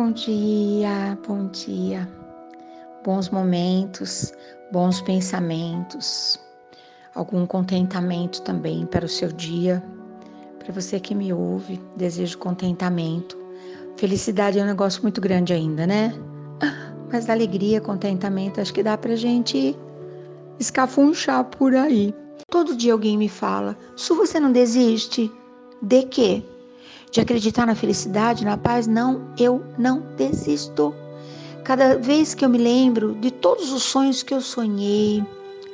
Bom dia, bom dia. Bons momentos, bons pensamentos, algum contentamento também para o seu dia. Para você que me ouve, desejo contentamento. Felicidade é um negócio muito grande ainda, né? Mas alegria, contentamento, acho que dá pra gente escafunchar por aí. Todo dia alguém me fala: Su, você não desiste? De quê? De acreditar na felicidade, na paz, não, eu não desisto. Cada vez que eu me lembro de todos os sonhos que eu sonhei,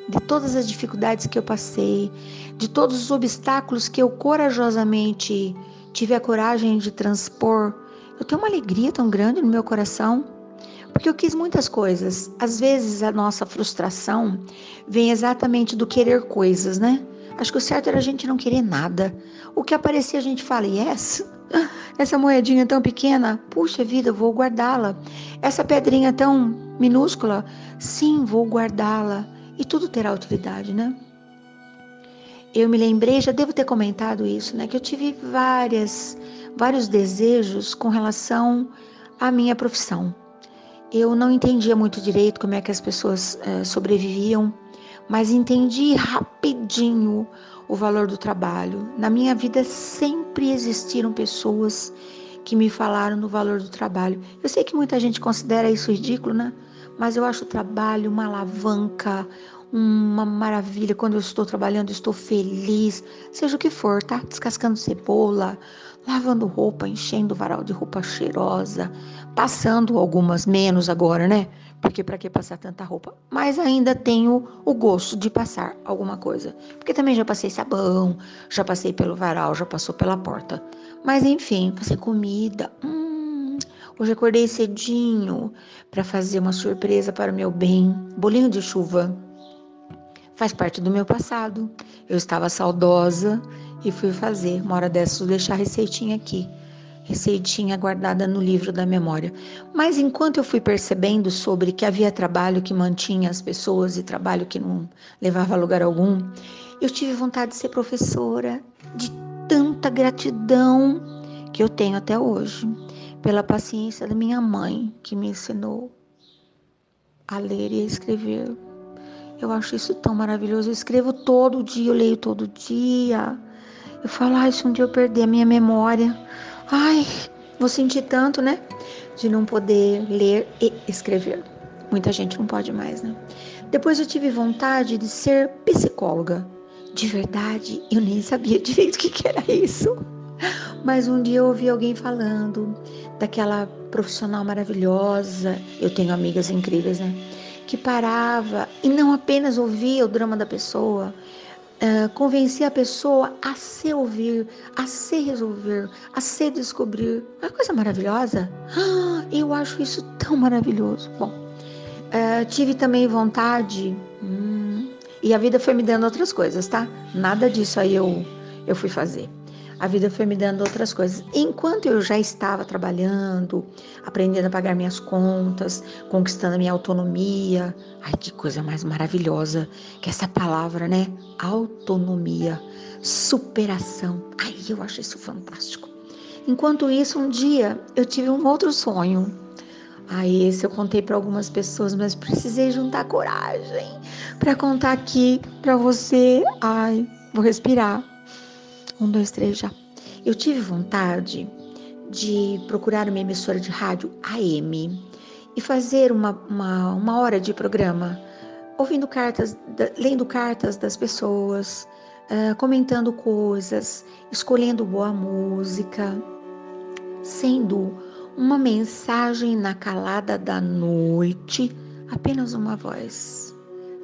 de todas as dificuldades que eu passei, de todos os obstáculos que eu corajosamente tive a coragem de transpor, eu tenho uma alegria tão grande no meu coração, porque eu quis muitas coisas. Às vezes a nossa frustração vem exatamente do querer coisas, né? Acho que o certo era a gente não querer nada. O que aparecia a gente fala, yes, essa moedinha tão pequena, puxa vida, vou guardá-la. Essa pedrinha tão minúscula, sim, vou guardá-la. E tudo terá utilidade, né? Eu me lembrei, já devo ter comentado isso, né? Que eu tive várias, vários desejos com relação à minha profissão. Eu não entendia muito direito como é que as pessoas é, sobreviviam mas entendi rapidinho o valor do trabalho. Na minha vida sempre existiram pessoas que me falaram do valor do trabalho. Eu sei que muita gente considera isso ridículo, né? Mas eu acho o trabalho uma alavanca, uma maravilha. Quando eu estou trabalhando, estou feliz, seja o que for, tá? Descascando cebola, lavando roupa, enchendo o varal de roupa cheirosa, passando algumas menos agora, né? Porque para que passar tanta roupa? Mas ainda tenho o gosto de passar alguma coisa. Porque também já passei sabão, já passei pelo varal, já passou pela porta. Mas enfim, fazer comida. Hum, hoje acordei cedinho para fazer uma surpresa para o meu bem. Bolinho de chuva. Faz parte do meu passado. Eu estava saudosa e fui fazer. Uma hora dessas, vou deixar a receitinha aqui receitinha guardada no livro da memória. Mas enquanto eu fui percebendo sobre que havia trabalho que mantinha as pessoas e trabalho que não levava a lugar algum, eu tive vontade de ser professora, de tanta gratidão que eu tenho até hoje, pela paciência da minha mãe, que me ensinou a ler e a escrever. Eu acho isso tão maravilhoso. Eu escrevo todo dia, eu leio todo dia. Eu falo, ai, se um dia eu perder a minha memória, Ai, vou sentir tanto, né? De não poder ler e escrever. Muita gente não pode mais, né? Depois eu tive vontade de ser psicóloga. De verdade, eu nem sabia direito o que, era isso. Mas um dia eu ouvi alguém falando daquela profissional maravilhosa. Eu tenho amigas incríveis, né? Que parava e não apenas ouvia o drama da pessoa, uh, convencer a pessoa a se ouvir, a se resolver, a se descobrir. Uma coisa maravilhosa. Ah, eu acho isso tão maravilhoso. Bom, uh, tive também vontade, hum, e a vida foi me dando outras coisas, tá? Nada disso aí eu, eu fui fazer a vida foi me dando outras coisas. Enquanto eu já estava trabalhando, aprendendo a pagar minhas contas, conquistando a minha autonomia, ai que coisa mais maravilhosa que essa palavra, né? Autonomia, superação. Ai, eu acho isso fantástico. Enquanto isso, um dia eu tive um outro sonho. Aí esse eu contei para algumas pessoas, mas precisei juntar coragem para contar aqui para você. Ai, vou respirar. Um, dois, três, já. Eu tive vontade de procurar uma emissora de rádio AM e fazer uma, uma, uma hora de programa, ouvindo cartas, lendo cartas das pessoas, uh, comentando coisas, escolhendo boa música, sendo uma mensagem na calada da noite, apenas uma voz,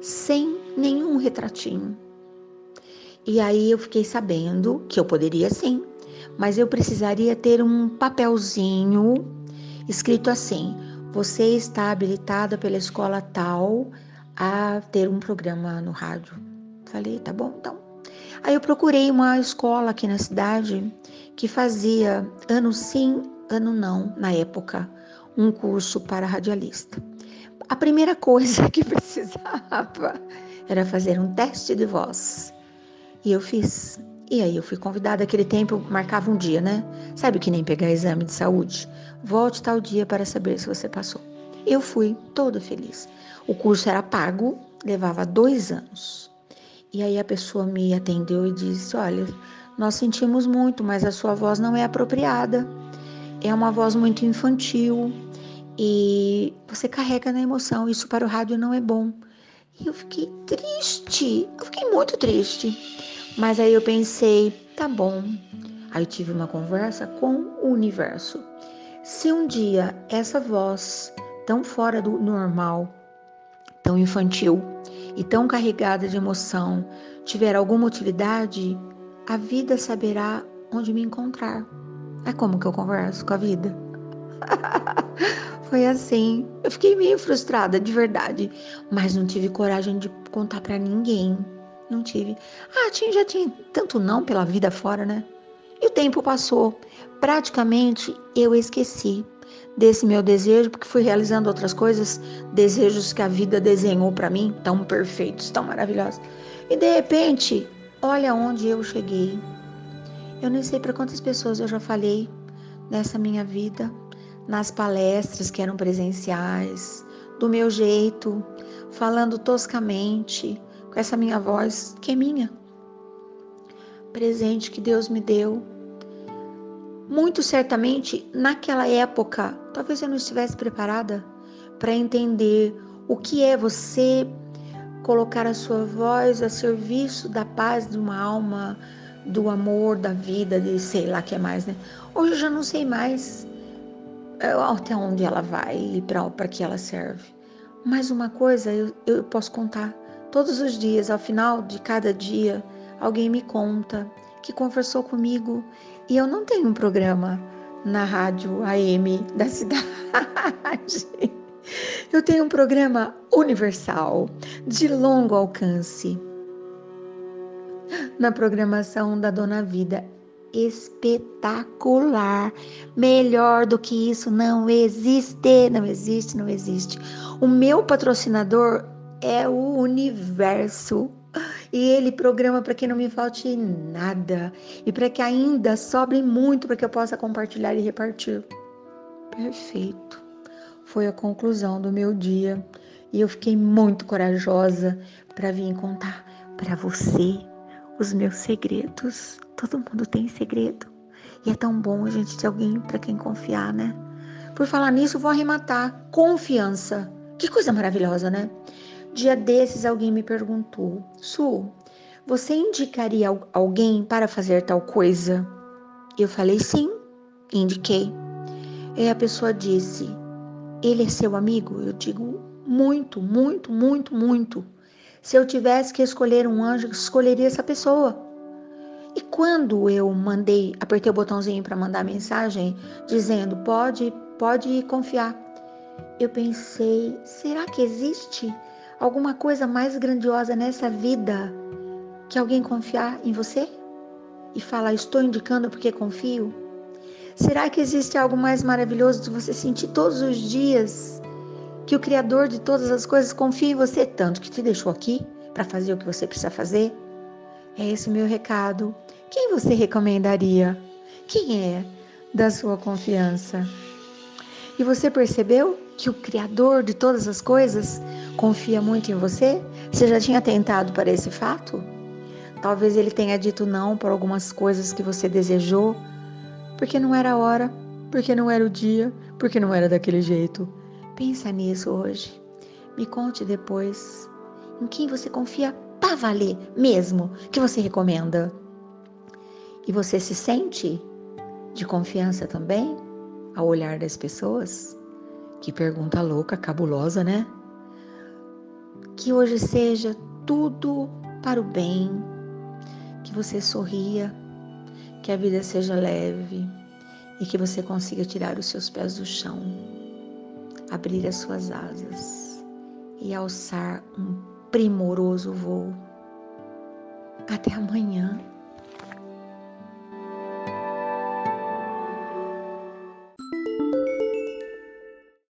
sem nenhum retratinho. E aí eu fiquei sabendo que eu poderia sim, mas eu precisaria ter um papelzinho escrito assim: você está habilitada pela escola tal a ter um programa no rádio. Falei, tá bom, então. Aí eu procurei uma escola aqui na cidade que fazia ano sim, ano não, na época, um curso para radialista. A primeira coisa que precisava era fazer um teste de voz. E eu fiz. E aí eu fui convidada, aquele tempo marcava um dia, né? Sabe que nem pegar exame de saúde? Volte tal dia para saber se você passou. Eu fui toda feliz. O curso era pago, levava dois anos. E aí a pessoa me atendeu e disse: Olha, nós sentimos muito, mas a sua voz não é apropriada. É uma voz muito infantil e você carrega na emoção. Isso para o rádio não é bom. E eu fiquei triste, eu fiquei muito triste. Mas aí eu pensei, tá bom. Aí tive uma conversa com o universo. Se um dia essa voz tão fora do normal, tão infantil e tão carregada de emoção tiver alguma utilidade, a vida saberá onde me encontrar. É como que eu converso com a vida? Foi assim. Eu fiquei meio frustrada, de verdade. Mas não tive coragem de contar para ninguém. Não tive. Ah, tinha, já tinha tanto não pela vida fora, né? E o tempo passou. Praticamente eu esqueci desse meu desejo, porque fui realizando outras coisas, desejos que a vida desenhou para mim, tão perfeitos, tão maravilhosos. E de repente, olha onde eu cheguei. Eu nem sei para quantas pessoas eu já falei nessa minha vida, nas palestras que eram presenciais, do meu jeito, falando toscamente, com essa minha voz que é minha. Presente que Deus me deu. Muito certamente, naquela época, talvez eu não estivesse preparada para entender o que é você colocar a sua voz a serviço da paz de uma alma, do amor, da vida, de sei lá que é mais, né? Hoje eu já não sei mais até onde ela vai e para que ela serve. Mas uma coisa eu, eu posso contar todos os dias, ao final de cada dia, alguém me conta que conversou comigo e eu não tenho um programa na rádio AM da cidade. Eu tenho um programa universal de longo alcance na programação da Dona Vida espetacular. Melhor do que isso não existe, não existe, não existe. O meu patrocinador é o universo. E ele programa para que não me falte nada e para que ainda sobre muito para que eu possa compartilhar e repartir. Perfeito. Foi a conclusão do meu dia e eu fiquei muito corajosa para vir contar para você os meus segredos. Todo mundo tem segredo. E é tão bom a gente ter alguém para quem confiar, né? Por falar nisso, vou arrematar. Confiança. Que coisa maravilhosa, né? Dia desses alguém me perguntou: Su, você indicaria alguém para fazer tal coisa? Eu falei sim, indiquei. E a pessoa disse: Ele é seu amigo? Eu digo: muito, muito, muito, muito. Se eu tivesse que escolher um anjo, escolheria essa pessoa. E quando eu mandei, apertei o botãozinho para mandar mensagem dizendo pode, pode confiar, eu pensei, será que existe alguma coisa mais grandiosa nessa vida que alguém confiar em você e falar estou indicando porque confio? Será que existe algo mais maravilhoso de você sentir todos os dias que o Criador de todas as coisas confia em você tanto que te deixou aqui para fazer o que você precisa fazer? É esse o meu recado. Quem você recomendaria? Quem é da sua confiança? E você percebeu que o Criador de todas as coisas confia muito em você? Você já tinha tentado para esse fato? Talvez ele tenha dito não por algumas coisas que você desejou, porque não era a hora, porque não era o dia, porque não era daquele jeito. Pensa nisso hoje. Me conte depois. Em quem você confia para valer mesmo, que você recomenda? E você se sente de confiança também ao olhar das pessoas? Que pergunta louca, cabulosa, né? Que hoje seja tudo para o bem, que você sorria, que a vida seja leve e que você consiga tirar os seus pés do chão abrir as suas asas e alçar um primoroso voo. Até amanhã.